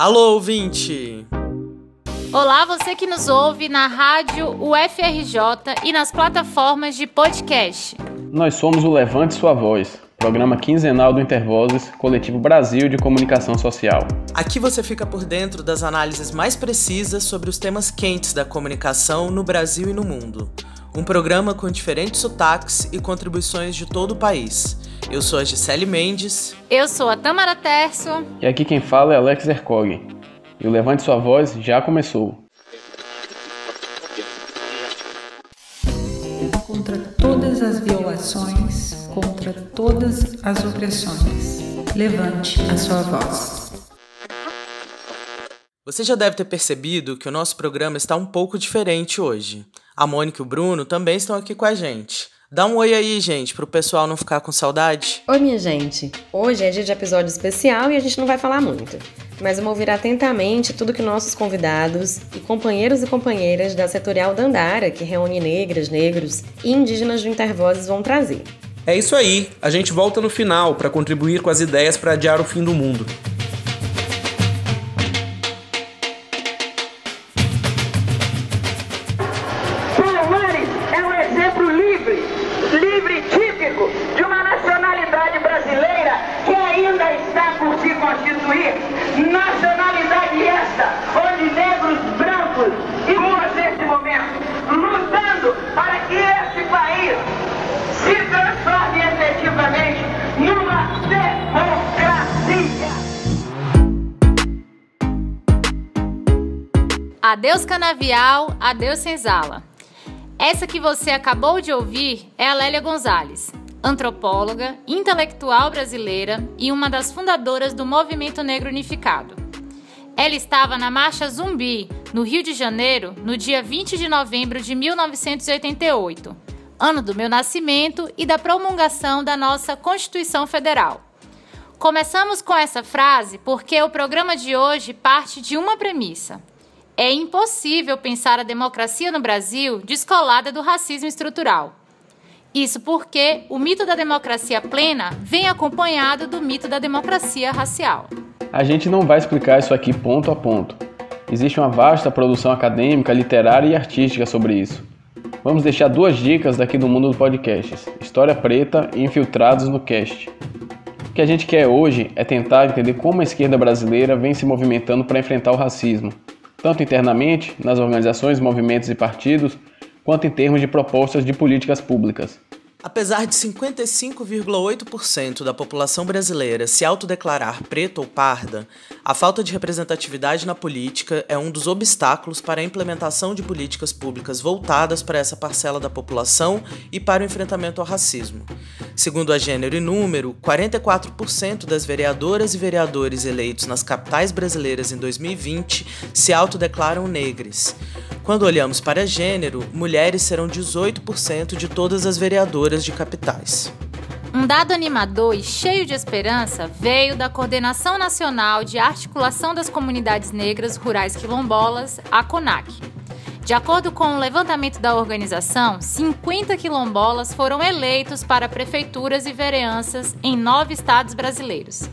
Alô, ouvinte! Olá, você que nos ouve na rádio UFRJ e nas plataformas de podcast. Nós somos o Levante Sua Voz, programa quinzenal do Intervozes, Coletivo Brasil de Comunicação Social. Aqui você fica por dentro das análises mais precisas sobre os temas quentes da comunicação no Brasil e no mundo. Um programa com diferentes sotaques e contribuições de todo o país. Eu sou a Gisele Mendes. Eu sou a Tamara Terço. E aqui quem fala é Alex Ercog. E o Levante Sua Voz já começou. Contra todas as violações, contra todas as opressões, levante a sua voz. Você já deve ter percebido que o nosso programa está um pouco diferente hoje. A Mônica e o Bruno também estão aqui com a gente. Dá um oi aí, gente, pro pessoal não ficar com saudade. Oi, minha gente. Hoje é dia de episódio especial e a gente não vai falar muito. Mas vamos ouvir atentamente tudo que nossos convidados e companheiros e companheiras da setorial Dandara, que reúne negras, negros e indígenas do Intervozes, vão trazer. É isso aí. A gente volta no final para contribuir com as ideias para adiar o fim do mundo. Adeus Canavial, adeus Senzala. Essa que você acabou de ouvir é a Lélia Gonzalez, antropóloga, intelectual brasileira e uma das fundadoras do Movimento Negro Unificado. Ela estava na Marcha Zumbi, no Rio de Janeiro, no dia 20 de novembro de 1988, ano do meu nascimento e da promulgação da nossa Constituição Federal. Começamos com essa frase porque o programa de hoje parte de uma premissa. É impossível pensar a democracia no Brasil descolada do racismo estrutural. Isso porque o mito da democracia plena vem acompanhado do mito da democracia racial. A gente não vai explicar isso aqui ponto a ponto. Existe uma vasta produção acadêmica, literária e artística sobre isso. Vamos deixar duas dicas daqui do mundo dos podcasts: História Preta e Infiltrados no Cast. O que a gente quer hoje é tentar entender como a esquerda brasileira vem se movimentando para enfrentar o racismo tanto internamente, nas organizações, movimentos e partidos, quanto em termos de propostas de políticas públicas. Apesar de 55,8% da população brasileira se autodeclarar preta ou parda, a falta de representatividade na política é um dos obstáculos para a implementação de políticas públicas voltadas para essa parcela da população e para o enfrentamento ao racismo. Segundo a Gênero e Número, 44% das vereadoras e vereadores eleitos nas capitais brasileiras em 2020 se autodeclaram negres. Quando olhamos para gênero, mulheres serão 18% de todas as vereadoras de capitais. Um dado animador e cheio de esperança veio da Coordenação Nacional de Articulação das Comunidades Negras Rurais Quilombolas, a CONAC. De acordo com o levantamento da organização, 50 quilombolas foram eleitos para prefeituras e vereanças em nove estados brasileiros.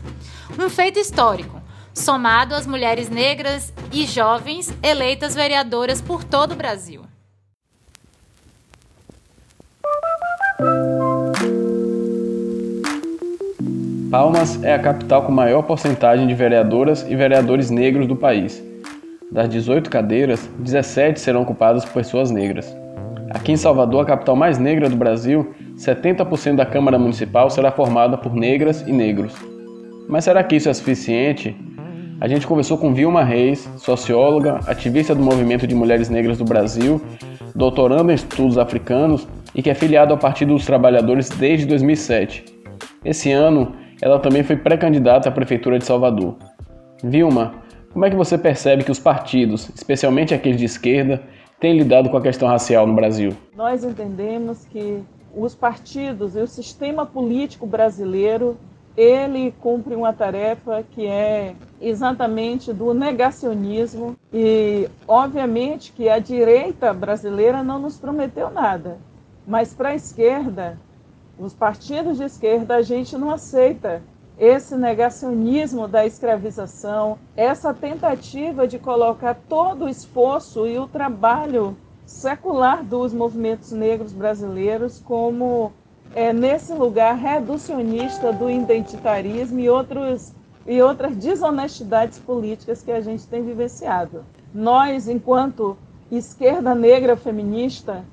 Um feito histórico, somado às mulheres negras e jovens eleitas vereadoras por todo o Brasil. Palmas é a capital com maior porcentagem de vereadoras e vereadores negros do país. Das 18 cadeiras, 17 serão ocupadas por pessoas negras. Aqui em Salvador, a capital mais negra do Brasil, 70% da Câmara Municipal será formada por negras e negros. Mas será que isso é suficiente? A gente conversou com Vilma Reis, socióloga, ativista do movimento de mulheres negras do Brasil, doutorando em estudos africanos e que é filiada ao Partido dos Trabalhadores desde 2007. Esse ano, ela também foi pré-candidata à Prefeitura de Salvador. Vilma, como é que você percebe que os partidos, especialmente aqueles de esquerda, têm lidado com a questão racial no Brasil? Nós entendemos que os partidos e o sistema político brasileiro ele cumpre uma tarefa que é exatamente do negacionismo e obviamente que a direita brasileira não nos prometeu nada, mas para a esquerda, os partidos de esquerda a gente não aceita esse negacionismo da escravização, essa tentativa de colocar todo o esforço e o trabalho secular dos movimentos negros brasileiros como é, nesse lugar reducionista do identitarismo e, outros, e outras desonestidades políticas que a gente tem vivenciado. Nós, enquanto esquerda negra feminista,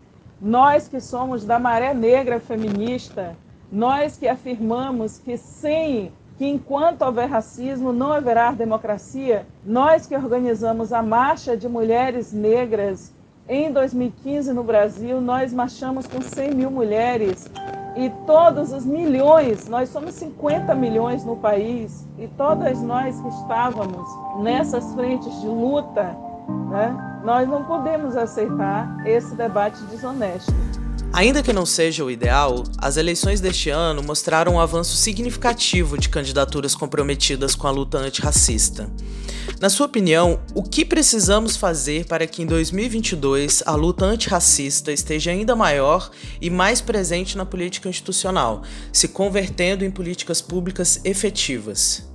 nós que somos da maré negra feminista, nós que afirmamos que sem que enquanto houver racismo não haverá democracia, nós que organizamos a marcha de mulheres negras em 2015 no Brasil, nós marchamos com 100 mil mulheres e todos os milhões, nós somos 50 milhões no país, e todas nós que estávamos nessas frentes de luta, né, nós não podemos aceitar esse debate desonesto. Ainda que não seja o ideal, as eleições deste ano mostraram um avanço significativo de candidaturas comprometidas com a luta antirracista. Na sua opinião, o que precisamos fazer para que em 2022 a luta antirracista esteja ainda maior e mais presente na política institucional, se convertendo em políticas públicas efetivas?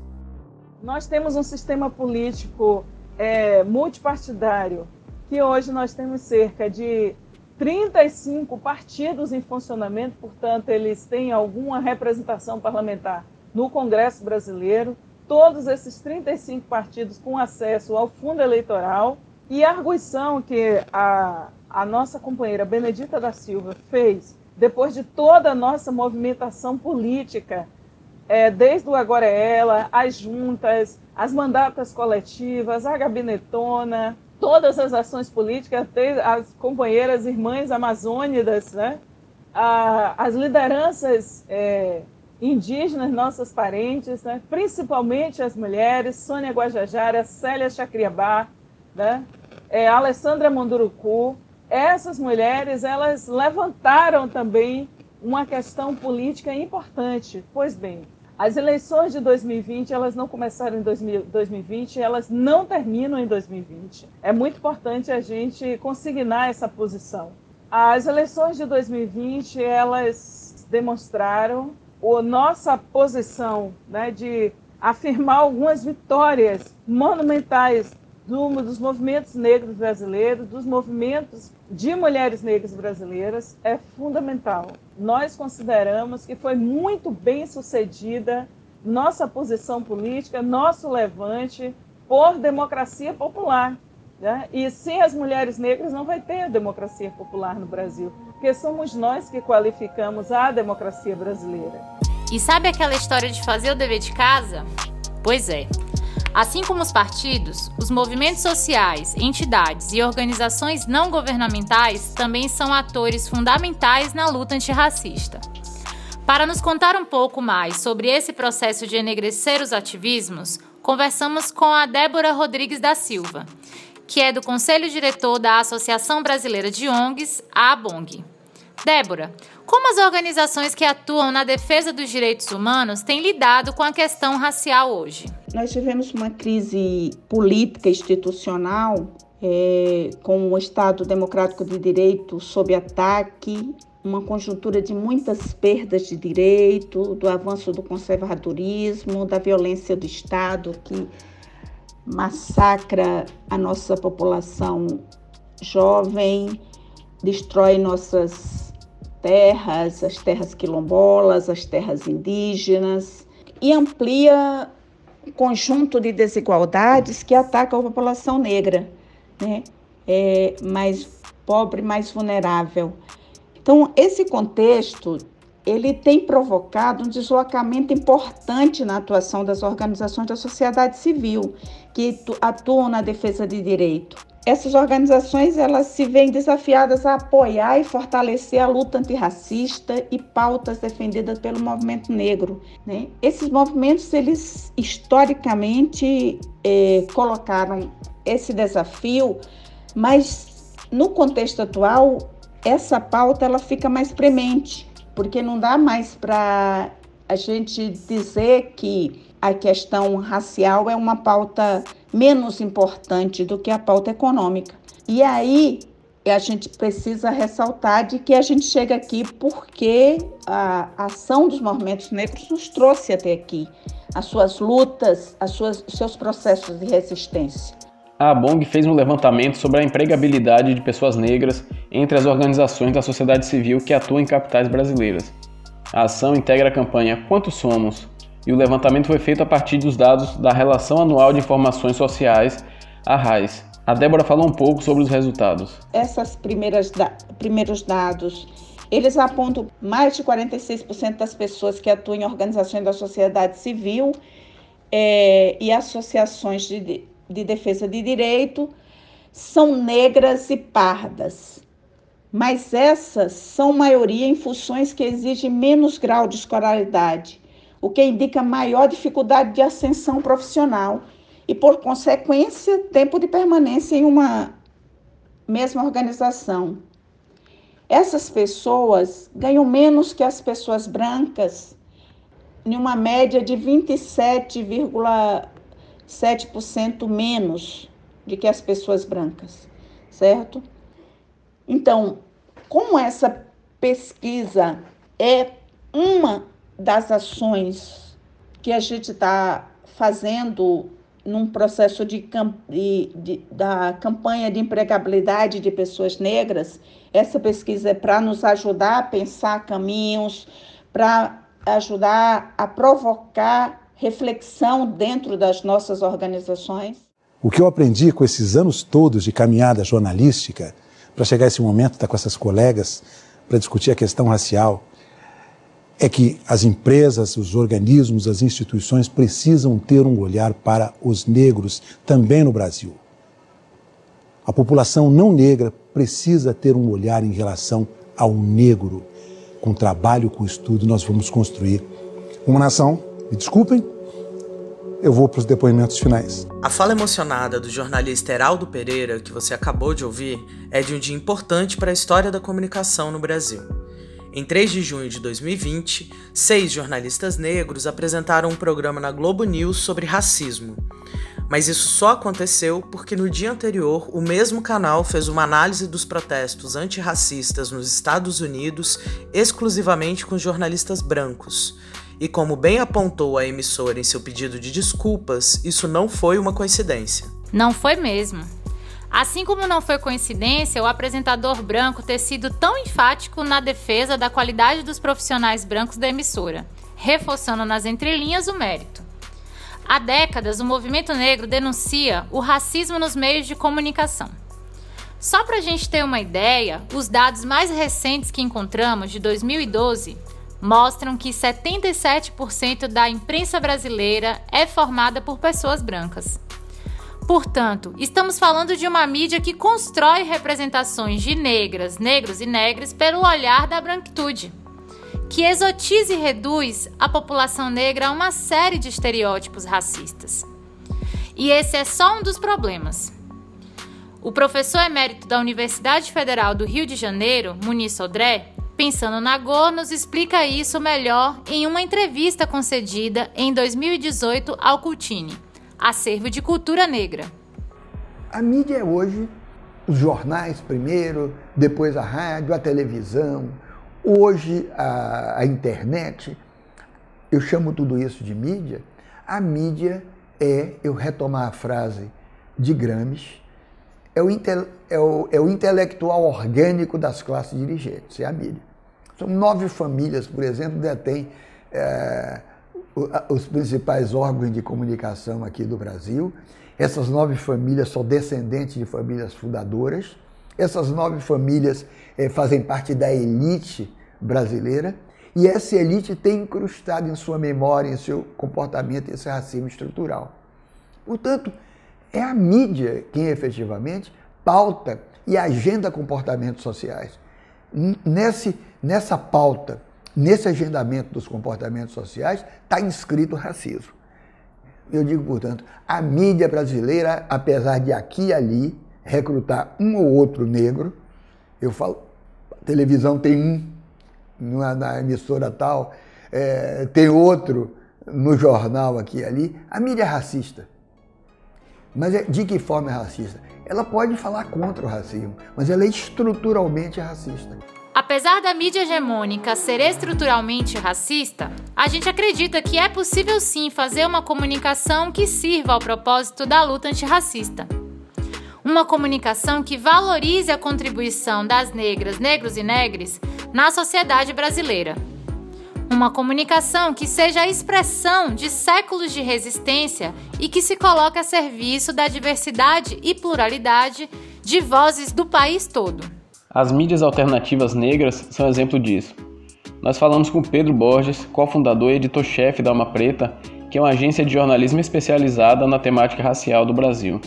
Nós temos um sistema político é, multipartidário que hoje nós temos cerca de 35 partidos em funcionamento, portanto, eles têm alguma representação parlamentar no Congresso Brasileiro. Todos esses 35 partidos com acesso ao fundo eleitoral. E a arguição que a, a nossa companheira Benedita da Silva fez, depois de toda a nossa movimentação política, é, desde o Agora é Ela, as juntas, as mandatas coletivas, a gabinetona, todas as ações políticas, as companheiras irmãs amazônidas, né? as lideranças é, indígenas, nossas parentes, né? principalmente as mulheres, Sônia Guajajara, Célia Chacriabá, né? é, Alessandra Munduruku, essas mulheres elas levantaram também uma questão política importante. Pois bem, as eleições de 2020, elas não começaram em 2020, elas não terminam em 2020. É muito importante a gente consignar essa posição. As eleições de 2020, elas demonstraram a nossa posição né, de afirmar algumas vitórias monumentais do, dos movimentos negros brasileiros, dos movimentos de mulheres negras brasileiras, é fundamental. Nós consideramos que foi muito bem sucedida nossa posição política, nosso levante por democracia popular. Né? E sem as mulheres negras não vai ter democracia popular no Brasil, porque somos nós que qualificamos a democracia brasileira. E sabe aquela história de fazer o dever de casa? Pois é. Assim como os partidos, os movimentos sociais, entidades e organizações não governamentais também são atores fundamentais na luta antirracista. Para nos contar um pouco mais sobre esse processo de enegrecer os ativismos, conversamos com a Débora Rodrigues da Silva, que é do Conselho Diretor da Associação Brasileira de ONGs, a ABONG. Débora, como as organizações que atuam na defesa dos direitos humanos têm lidado com a questão racial hoje? Nós tivemos uma crise política institucional é, com o Estado Democrático de Direito sob ataque, uma conjuntura de muitas perdas de direito, do avanço do conservadorismo, da violência do Estado que massacra a nossa população jovem, destrói nossas terras, as terras quilombolas, as terras indígenas, e amplia o conjunto de desigualdades que atacam a população negra, né? É, mais pobre, mais vulnerável. Então, esse contexto ele tem provocado um deslocamento importante na atuação das organizações da sociedade civil que atuam na defesa de direito essas organizações elas se veem desafiadas a apoiar e fortalecer a luta antirracista e pautas defendidas pelo movimento negro. Né? Esses movimentos, eles historicamente eh, colocaram esse desafio, mas no contexto atual, essa pauta ela fica mais premente, porque não dá mais para a gente dizer que a questão racial é uma pauta menos importante do que a pauta econômica. E aí a gente precisa ressaltar de que a gente chega aqui porque a ação dos movimentos negros nos trouxe até aqui, as suas lutas, as suas, seus processos de resistência. A ABONG fez um levantamento sobre a empregabilidade de pessoas negras entre as organizações da sociedade civil que atuam em capitais brasileiras. A ação integra a campanha Quantos Somos? E o levantamento foi feito a partir dos dados da Relação Anual de Informações Sociais, a RAIS, a Débora falou um pouco sobre os resultados. Essas primeiras da primeiros dados, eles apontam mais de 46% das pessoas que atuam em organizações da sociedade civil é, e associações de, de defesa de direito são negras e pardas. Mas essas são maioria em funções que exigem menos grau de escolaridade, o que indica maior dificuldade de ascensão profissional e, por consequência, tempo de permanência em uma mesma organização. Essas pessoas ganham menos que as pessoas brancas, em uma média de 27,7% menos do que as pessoas brancas, certo? Então, como essa pesquisa é uma das ações que a gente está fazendo num processo de, de, de, da campanha de empregabilidade de pessoas negras. Essa pesquisa é para nos ajudar a pensar caminhos, para ajudar a provocar reflexão dentro das nossas organizações. O que eu aprendi com esses anos todos de caminhada jornalística, para chegar a esse momento, estar tá com essas colegas, para discutir a questão racial, é que as empresas, os organismos, as instituições precisam ter um olhar para os negros também no Brasil. A população não negra precisa ter um olhar em relação ao negro. Com trabalho, com estudo, nós vamos construir uma nação. Me desculpem, eu vou para os depoimentos finais. A fala emocionada do jornalista Heraldo Pereira, que você acabou de ouvir, é de um dia importante para a história da comunicação no Brasil. Em 3 de junho de 2020, seis jornalistas negros apresentaram um programa na Globo News sobre racismo. Mas isso só aconteceu porque no dia anterior o mesmo canal fez uma análise dos protestos antirracistas nos Estados Unidos exclusivamente com jornalistas brancos. E como bem apontou a emissora em seu pedido de desculpas, isso não foi uma coincidência. Não foi mesmo. Assim como não foi coincidência o apresentador branco ter sido tão enfático na defesa da qualidade dos profissionais brancos da emissora, reforçando nas entrelinhas o mérito. Há décadas, o movimento negro denuncia o racismo nos meios de comunicação. Só para a gente ter uma ideia, os dados mais recentes que encontramos, de 2012, mostram que 77% da imprensa brasileira é formada por pessoas brancas. Portanto, estamos falando de uma mídia que constrói representações de negras, negros e negras pelo olhar da branquitude, que exotiza e reduz a população negra a uma série de estereótipos racistas. E esse é só um dos problemas. O professor emérito da Universidade Federal do Rio de Janeiro, Muniz Sodré, pensando na Go, nos explica isso melhor em uma entrevista concedida em 2018 ao Cultini acervo de cultura negra. A mídia é hoje os jornais primeiro, depois a rádio, a televisão, hoje a, a internet. Eu chamo tudo isso de mídia. A mídia é, eu retomar a frase de Gramsci, é o, é, o, é o, intelectual orgânico das classes dirigentes, é a mídia. São nove famílias, por exemplo, detêm é, os principais órgãos de comunicação aqui do Brasil. Essas nove famílias são descendentes de famílias fundadoras. Essas nove famílias eh, fazem parte da elite brasileira. E essa elite tem incrustado em sua memória, em seu comportamento, esse racismo estrutural. Portanto, é a mídia quem efetivamente pauta e agenda comportamentos sociais. Nesse, nessa pauta nesse agendamento dos comportamentos sociais está inscrito o racismo. Eu digo, portanto, a mídia brasileira, apesar de aqui e ali recrutar um ou outro negro, eu falo, televisão tem um na, na emissora tal, é, tem outro no jornal aqui e ali, a mídia é racista. Mas é, de que forma é racista? Ela pode falar contra o racismo, mas ela é estruturalmente racista. Apesar da mídia hegemônica ser estruturalmente racista, a gente acredita que é possível sim fazer uma comunicação que sirva ao propósito da luta antirracista. Uma comunicação que valorize a contribuição das negras, negros e negres na sociedade brasileira. Uma comunicação que seja a expressão de séculos de resistência e que se coloque a serviço da diversidade e pluralidade de vozes do país todo. As mídias alternativas negras são exemplo disso. Nós falamos com Pedro Borges, cofundador e editor-chefe da Alma Preta, que é uma agência de jornalismo especializada na temática racial do Brasil.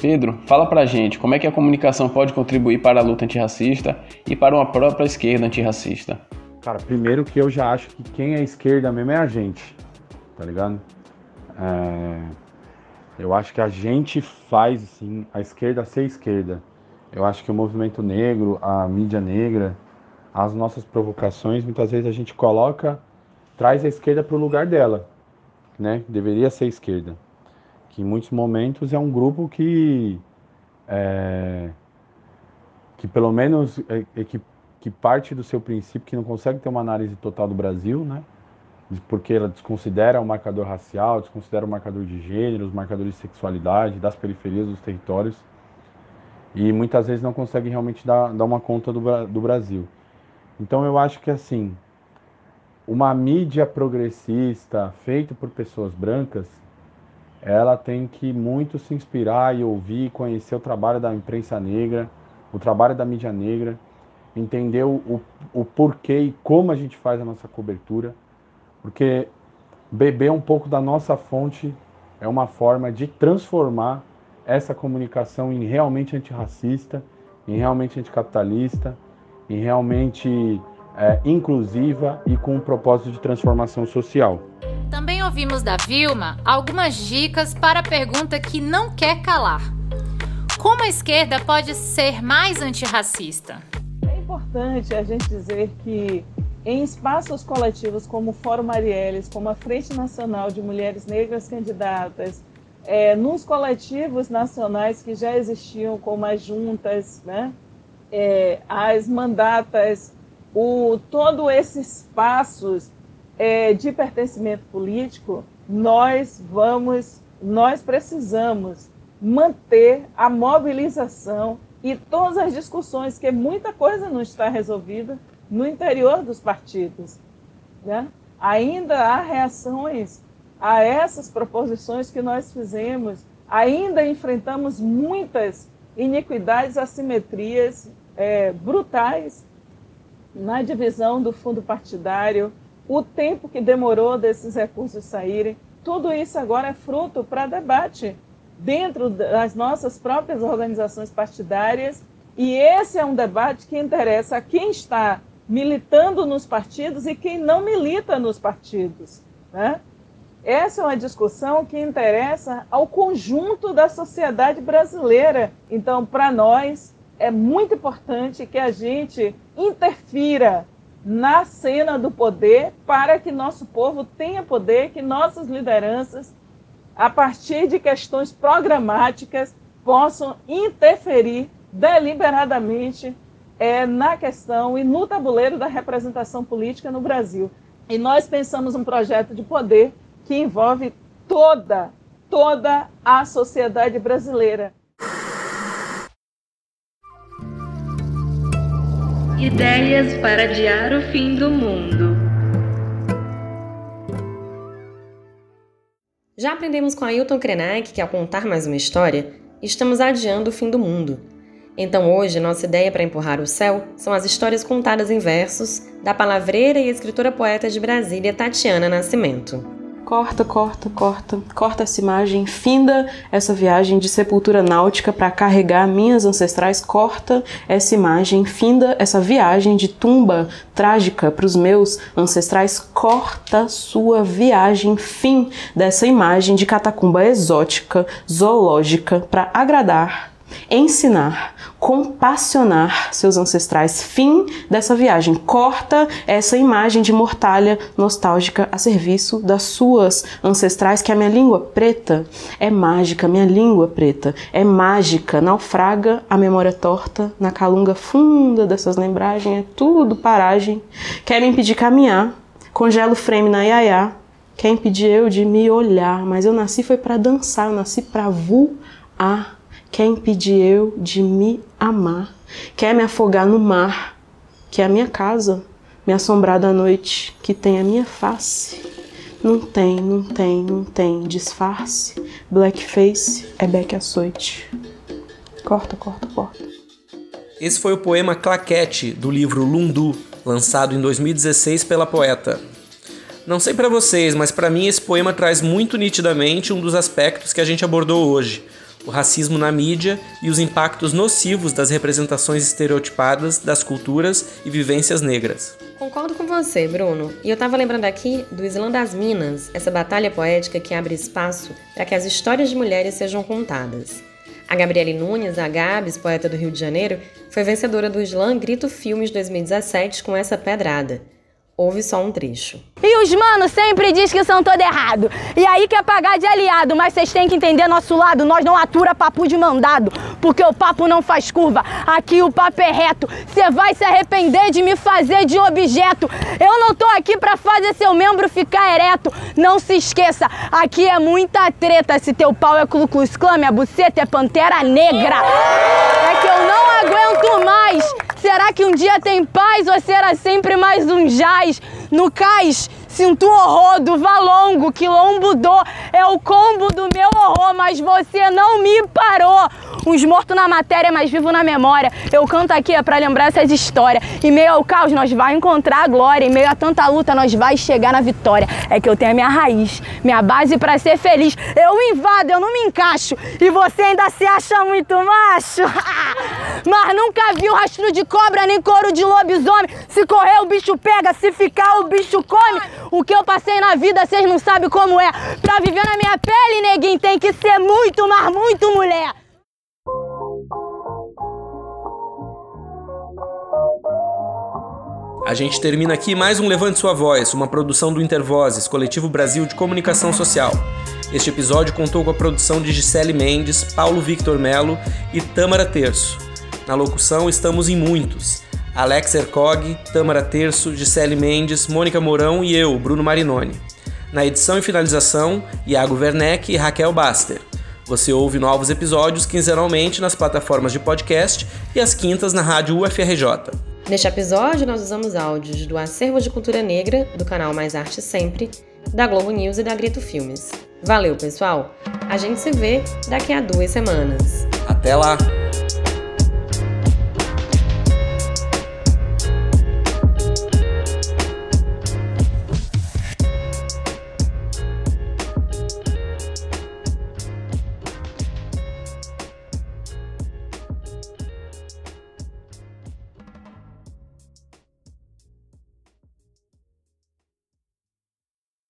Pedro, fala pra gente como é que a comunicação pode contribuir para a luta antirracista e para uma própria esquerda antirracista. Cara, primeiro que eu já acho que quem é esquerda mesmo é a gente, tá ligado? É... Eu acho que a gente faz, assim, a esquerda ser esquerda. Eu acho que o movimento negro, a mídia negra, as nossas provocações, muitas vezes a gente coloca, traz a esquerda para o lugar dela, né? Deveria ser esquerda. Que em muitos momentos é um grupo que, é, que pelo menos, é, é que, que parte do seu princípio, que não consegue ter uma análise total do Brasil, né? Porque ela desconsidera o marcador racial, desconsidera o marcador de gênero, os marcadores de sexualidade, das periferias dos territórios e muitas vezes não consegue realmente dar, dar uma conta do, do Brasil. Então eu acho que assim, uma mídia progressista feita por pessoas brancas, ela tem que muito se inspirar e ouvir conhecer o trabalho da imprensa negra, o trabalho da mídia negra, entender o, o porquê e como a gente faz a nossa cobertura, porque beber um pouco da nossa fonte é uma forma de transformar essa comunicação em realmente antirracista, em realmente anticapitalista, em realmente é, inclusiva e com um propósito de transformação social. Também ouvimos da Vilma algumas dicas para a pergunta que não quer calar. Como a esquerda pode ser mais antirracista? É importante a gente dizer que em espaços coletivos como o Fórum Marielles, como a Frente Nacional de Mulheres Negras Candidatas, é, nos coletivos nacionais que já existiam, como as juntas, né, é, as mandatas, o, todo esses espaços é, de pertencimento político, nós vamos, nós precisamos manter a mobilização e todas as discussões, que muita coisa não está resolvida no interior dos partidos. Né? Ainda há reações a essas proposições que nós fizemos, ainda enfrentamos muitas iniquidades, assimetrias é, brutais na divisão do fundo partidário, o tempo que demorou desses recursos saírem, tudo isso agora é fruto para debate dentro das nossas próprias organizações partidárias, e esse é um debate que interessa a quem está militando nos partidos e quem não milita nos partidos. Né? Essa é uma discussão que interessa ao conjunto da sociedade brasileira. Então, para nós, é muito importante que a gente interfira na cena do poder para que nosso povo tenha poder, que nossas lideranças, a partir de questões programáticas, possam interferir deliberadamente é, na questão e no tabuleiro da representação política no Brasil. E nós pensamos um projeto de poder que envolve toda, toda a sociedade brasileira. Ideias para adiar o fim do mundo. Já aprendemos com Ailton Krenak que ao contar mais uma história, estamos adiando o fim do mundo. Então hoje, nossa ideia para empurrar o céu são as histórias contadas em versos da palavreira e escritora poeta de Brasília Tatiana Nascimento corta, corta, corta, corta essa imagem, finda essa viagem de sepultura náutica para carregar minhas ancestrais, corta essa imagem, finda essa viagem de tumba trágica para os meus ancestrais, corta sua viagem, fim dessa imagem de catacumba exótica, zoológica para agradar ensinar, compassionar seus ancestrais. Fim dessa viagem. Corta essa imagem de mortalha nostálgica a serviço das suas ancestrais, que a minha língua preta é mágica, minha língua preta é mágica, naufraga a memória torta na calunga funda dessas lembragens, é tudo paragem. Quer me impedir caminhar, congela o frame na iaiá, quer impedir eu de me olhar, mas eu nasci foi para dançar, eu nasci para voar. Quer impedir eu de me amar, quer me afogar no mar, que é a minha casa, me assombrar da noite, que tem a minha face. Não tem, não tem, não tem disfarce. Blackface é back açoite. Corta, corta, corta. Esse foi o poema Claquete, do livro Lundu, lançado em 2016 pela poeta. Não sei para vocês, mas para mim esse poema traz muito nitidamente um dos aspectos que a gente abordou hoje, o racismo na mídia e os impactos nocivos das representações estereotipadas das culturas e vivências negras. Concordo com você, Bruno. E eu estava lembrando aqui do Islã das Minas, essa batalha poética que abre espaço para que as histórias de mulheres sejam contadas. A Gabriele Nunes, a Gabs, poeta do Rio de Janeiro, foi vencedora do Slam Grito Filmes 2017 com essa pedrada. Ouve só um trecho. E os manos sempre diz que são todo errado. E aí quer pagar de aliado, mas vocês têm que entender nosso lado. Nós não atura papo de mandado, porque o papo não faz curva. Aqui o papo é reto. Você vai se arrepender de me fazer de objeto. Eu não tô aqui pra fazer seu membro ficar ereto. Não se esqueça, aqui é muita treta. Se teu pau é Ku Klan, minha buceta é Pantera Negra. É que eu aguento mais. Será que um dia tem paz ou será sempre mais um jaz? No cais, sinto horror do valongo, quilombo do é o combo do meu horror, mas você não me parou. Uns mortos na matéria, mas vivo na memória. Eu canto aqui é pra lembrar essas histórias. Em meio ao caos, nós vai encontrar a glória. Em meio a tanta luta, nós vai chegar na vitória. É que eu tenho a minha raiz, minha base para ser feliz. Eu invado, eu não me encaixo. E você ainda se acha muito macho. mas nunca viu rastro de cobra nem couro de lobisomem. Se correr, o bicho pega. Se ficar, o bicho come. O que eu passei na vida, vocês não sabem como é. Pra viver na minha pele, neguinho, tem que ser muito, mas muito mulher. A gente termina aqui mais um Levante Sua Voz, uma produção do Intervozes, Coletivo Brasil de Comunicação Social. Este episódio contou com a produção de Gisele Mendes, Paulo Victor Melo e Tâmara Terço. Na locução estamos em muitos. Alex Ercog, Tâmara Terço, Gisele Mendes, Mônica Mourão e eu, Bruno Marinoni. Na edição e finalização, Iago Werneck e Raquel Baster. Você ouve novos episódios quinzenalmente nas plataformas de podcast e às quintas na rádio UFRJ. Neste episódio, nós usamos áudios do Acervo de Cultura Negra, do canal Mais Arte Sempre, da Globo News e da Grito Filmes. Valeu, pessoal! A gente se vê daqui a duas semanas. Até lá!